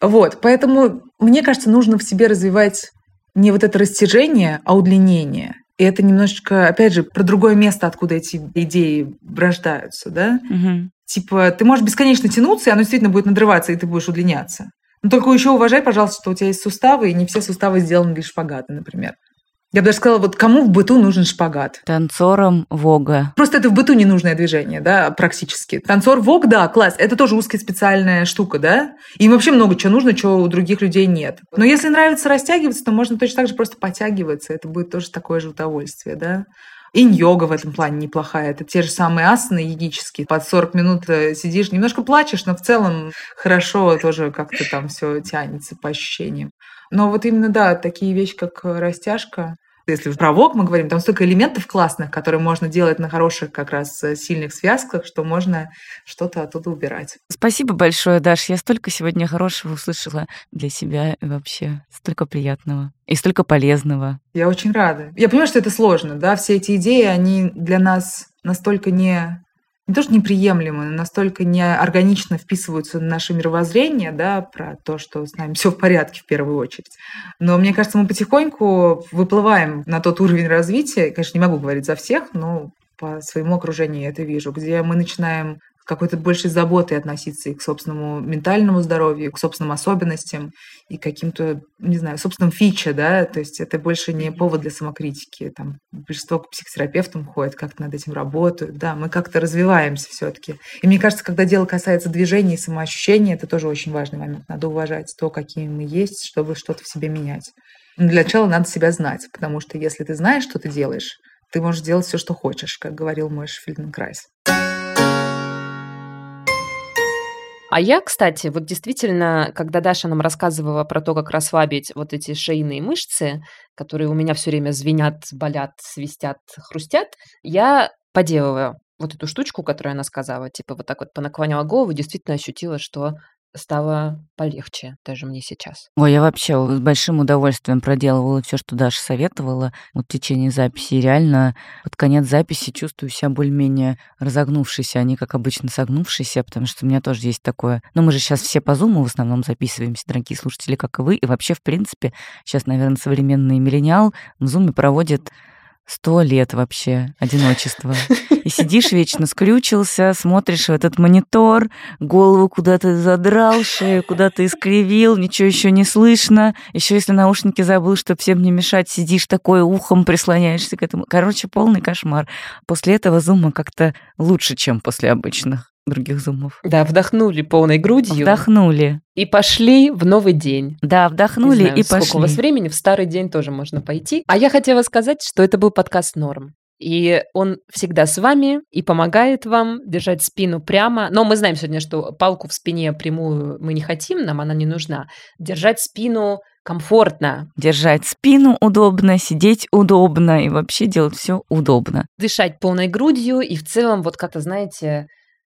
Вот, поэтому, мне кажется, нужно в себе развивать не вот это растяжение, а удлинение – и это немножечко, опять же, про другое место, откуда эти идеи рождаются, да? Угу. Типа, ты можешь бесконечно тянуться, и оно действительно будет надрываться, и ты будешь удлиняться. Но только еще уважай, пожалуйста, что у тебя есть суставы, и не все суставы сделаны для шпагата, например. Я бы даже сказала, вот кому в быту нужен шпагат? Танцорам вога. Просто это в быту ненужное движение, да, практически. Танцор вог, да, класс, это тоже узкая специальная штука, да? Им вообще много чего нужно, чего у других людей нет. Но если нравится растягиваться, то можно точно так же просто подтягиваться, это будет тоже такое же удовольствие, да? Инь-йога в этом плане неплохая. Это те же самые асаны йогические. Под 40 минут э, сидишь, немножко плачешь, но в целом хорошо тоже как-то там все тянется по ощущениям. Но вот именно, да, такие вещи, как растяжка, если про ВОК мы говорим, там столько элементов классных, которые можно делать на хороших как раз э, сильных связках, что можно что-то оттуда убирать. Спасибо большое, Даш. Я столько сегодня хорошего услышала для себя вообще. Столько приятного и столько полезного. Я очень рада. Я понимаю, что это сложно, да, все эти идеи, они для нас настолько не не то что неприемлемы, но настолько неорганично вписываются в наше мировоззрение, да, про то, что с нами все в порядке в первую очередь. Но мне кажется, мы потихоньку выплываем на тот уровень развития, конечно, не могу говорить за всех, но по своему окружению я это вижу, где мы начинаем какой-то большей заботой относиться и к собственному ментальному здоровью, и к собственным особенностям, и каким-то, не знаю, собственным фиче, да, то есть это больше не повод для самокритики, там, большинство к психотерапевтам ходят, как-то над этим работают, да, мы как-то развиваемся все таки И мне кажется, когда дело касается движения и самоощущения, это тоже очень важный момент, надо уважать то, какими мы есть, чтобы что-то в себе менять. Но для начала надо себя знать, потому что если ты знаешь, что ты делаешь, ты можешь делать все, что хочешь, как говорил мой Фельденкрайс. А я, кстати, вот действительно, когда Даша нам рассказывала про то, как расслабить вот эти шейные мышцы, которые у меня все время звенят, болят, свистят, хрустят, я поделала вот эту штучку, которую она сказала, типа вот так вот понаклоняла голову, действительно ощутила, что стало полегче даже мне сейчас. Ой, я вообще с большим удовольствием проделывала все, что Даша советовала вот в течение записи. И реально под конец записи чувствую себя более-менее разогнувшейся, а не как обычно согнувшейся, потому что у меня тоже есть такое... Ну, мы же сейчас все по зуму в основном записываемся, дорогие слушатели, как и вы. И вообще, в принципе, сейчас, наверное, современный миллениал в зуме проводит Сто лет вообще одиночества. И сидишь вечно, скрючился, смотришь в этот монитор, голову куда-то задрал, шею куда-то искривил, ничего еще не слышно. Еще если наушники забыл, чтобы всем не мешать, сидишь такой ухом, прислоняешься к этому. Короче, полный кошмар. После этого зума как-то лучше, чем после обычных других зумов. Да, вдохнули полной грудью. Вдохнули. И пошли в новый день. Да, вдохнули знаю, и сколько пошли. у вас времени, в старый день тоже можно пойти. А я хотела сказать, что это был подкаст «Норм». И он всегда с вами и помогает вам держать спину прямо. Но мы знаем сегодня, что палку в спине прямую мы не хотим, нам она не нужна. Держать спину комфортно. Держать спину удобно, сидеть удобно и вообще делать все удобно. Дышать полной грудью и в целом вот как-то, знаете,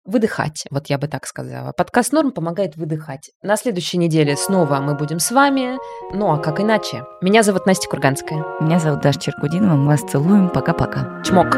выдыхать, вот я бы так сказала. Подкаст «Норм» помогает выдыхать. На следующей неделе снова мы будем с вами. Ну а как иначе? Меня зовут Настя Курганская. Меня зовут Даша Черкудинова. Мы вас целуем. Пока-пока. Чмок.